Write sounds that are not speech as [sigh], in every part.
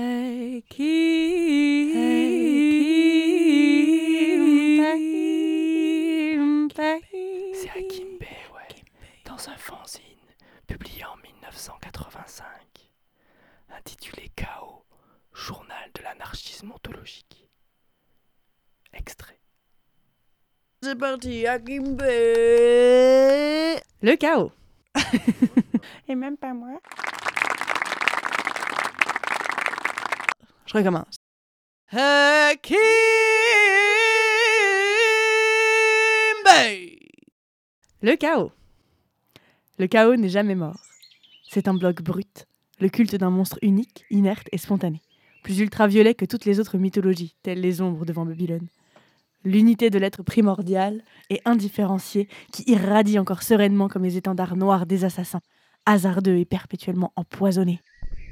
Hey. C'est Hakim Bey, ouais. Dans un fanzine publié en 1985, intitulé Chaos, journal de l'anarchisme ontologique. Extrait. C'est parti, Hakim Bey. Le chaos. [laughs] Et même pas moi. Je recommence. Hakim Bey. Le chaos. Le chaos n'est jamais mort. C'est un bloc brut, le culte d'un monstre unique, inerte et spontané, plus ultraviolet que toutes les autres mythologies, telles les ombres devant Babylone. L'unité de l'être primordial et indifférencié qui irradie encore sereinement comme les étendards noirs des assassins, hasardeux et perpétuellement empoisonnés.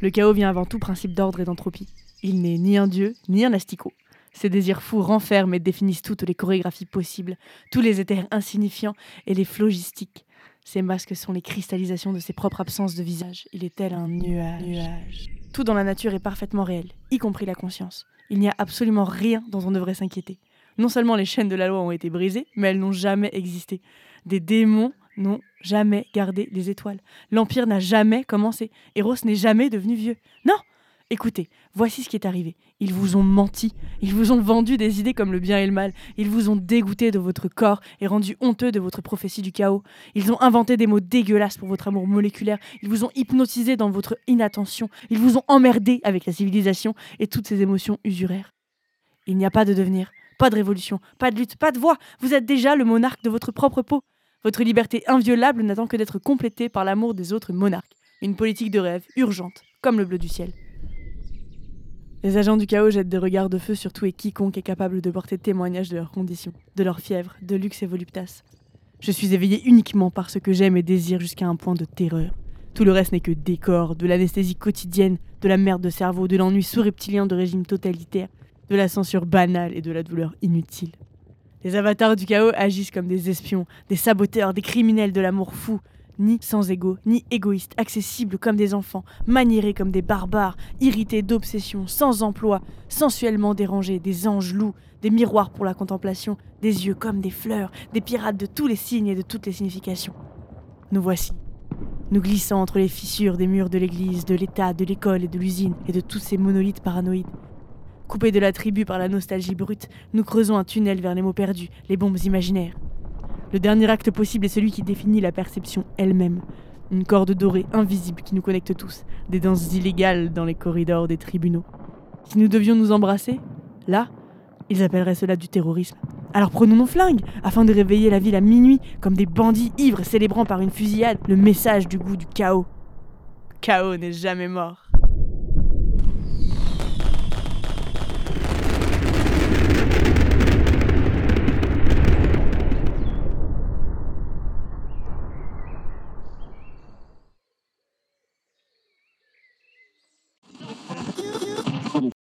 Le chaos vient avant tout principe d'ordre et d'entropie. Il n'est ni un dieu, ni un asticot. Ses désirs fous renferment et définissent toutes les chorégraphies possibles, tous les éthers insignifiants et les phlogistiques. Ces masques sont les cristallisations de ses propres absences de visage. Il est tel un nuage. Tout dans la nature est parfaitement réel, y compris la conscience. Il n'y a absolument rien dont on devrait s'inquiéter. Non seulement les chaînes de la loi ont été brisées, mais elles n'ont jamais existé. Des démons n'ont jamais gardé les étoiles. L'Empire n'a jamais commencé. Eros n'est jamais devenu vieux. Non Écoutez, voici ce qui est arrivé. Ils vous ont menti. Ils vous ont vendu des idées comme le bien et le mal. Ils vous ont dégoûté de votre corps et rendu honteux de votre prophétie du chaos. Ils ont inventé des mots dégueulasses pour votre amour moléculaire. Ils vous ont hypnotisé dans votre inattention. Ils vous ont emmerdé avec la civilisation et toutes ces émotions usuraires. Il n'y a pas de devenir, pas de révolution, pas de lutte, pas de voix. Vous êtes déjà le monarque de votre propre peau. Votre liberté inviolable n'attend que d'être complétée par l'amour des autres monarques. Une politique de rêve, urgente, comme le bleu du ciel. Les agents du chaos jettent des regards de feu sur tout et quiconque est capable de porter témoignage de leurs conditions, de leur fièvre, de luxe et voluptas. Je suis éveillé uniquement par ce que j'aime et désire jusqu'à un point de terreur. Tout le reste n'est que décor, de l'anesthésie quotidienne, de la merde de cerveau, de l'ennui sous-reptilien de régime totalitaire, de la censure banale et de la douleur inutile. Les avatars du chaos agissent comme des espions, des saboteurs, des criminels de l'amour fou, ni sans ego, ni égoïstes, accessibles comme des enfants, maniérés comme des barbares, irrités d'obsession, sans emploi, sensuellement dérangés, des anges loups, des miroirs pour la contemplation, des yeux comme des fleurs, des pirates de tous les signes et de toutes les significations. Nous voici, nous glissant entre les fissures des murs de l'église, de l'État, de l'école et de l'usine, et de tous ces monolithes paranoïdes. Coupés de la tribu par la nostalgie brute, nous creusons un tunnel vers les mots perdus, les bombes imaginaires. Le dernier acte possible est celui qui définit la perception elle-même. Une corde dorée invisible qui nous connecte tous, des danses illégales dans les corridors des tribunaux. Si nous devions nous embrasser, là, ils appelleraient cela du terrorisme. Alors prenons nos flingues, afin de réveiller la ville à minuit, comme des bandits ivres célébrant par une fusillade le message du goût du chaos. Chaos n'est jamais mort.